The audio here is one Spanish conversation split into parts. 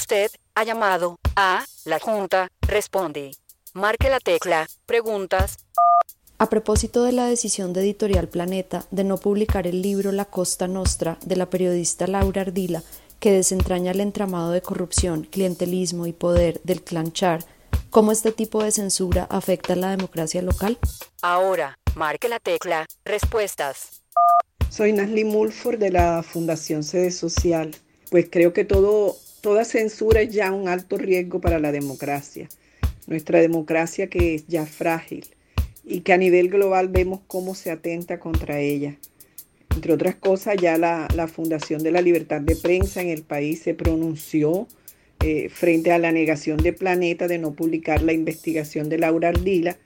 Usted ha llamado a la Junta. Responde. Marque la tecla. Preguntas. A propósito de la decisión de Editorial Planeta de no publicar el libro La Costa Nostra de la periodista Laura Ardila, que desentraña el entramado de corrupción, clientelismo y poder del clan Char, ¿cómo este tipo de censura afecta a la democracia local? Ahora, marque la tecla. Respuestas. Soy Nasli Mulford de la Fundación Sede Social. Pues creo que todo, toda censura es ya un alto riesgo para la democracia. Nuestra democracia que es ya frágil y que a nivel global vemos cómo se atenta contra ella. Entre otras cosas, ya la, Fundación de la Libertad de Prensa en el país se pronunció eh, frente a la negación de Planeta de no publicar la investigación de Laura Ardila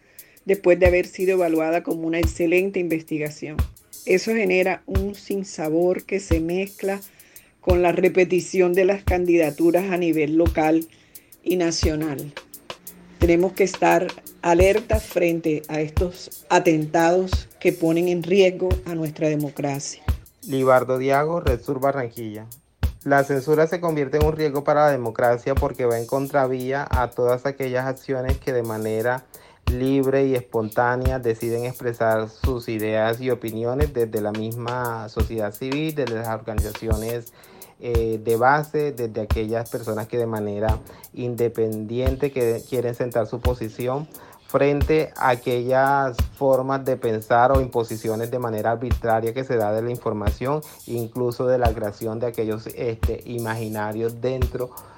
después de haber sido evaluada como una excelente investigación. Eso genera un sinsabor que se mezcla con la repetición de las candidaturas a nivel local y nacional. Tenemos que estar alertas frente a estos atentados que ponen en riesgo a nuestra democracia. Libardo Diago, Red Sur Barranquilla. La censura se convierte en un riesgo para la democracia porque va en contravía a todas aquellas acciones que de manera libre y espontánea deciden expresar sus ideas y opiniones desde la misma sociedad civil, desde las organizaciones eh, de base, desde aquellas personas que de manera independiente que quieren sentar su posición frente a aquellas formas de pensar o imposiciones de manera arbitraria que se da de la información, incluso de la creación de aquellos este, imaginarios dentro de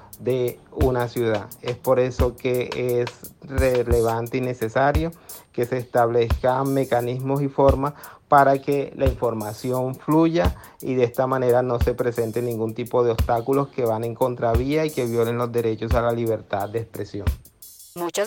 una ciudad. Es por eso que es relevante y necesario que se establezcan mecanismos y formas para que la información fluya y de esta manera no se presente ningún tipo de obstáculos que van en contravía y que violen los derechos a la libertad de expresión.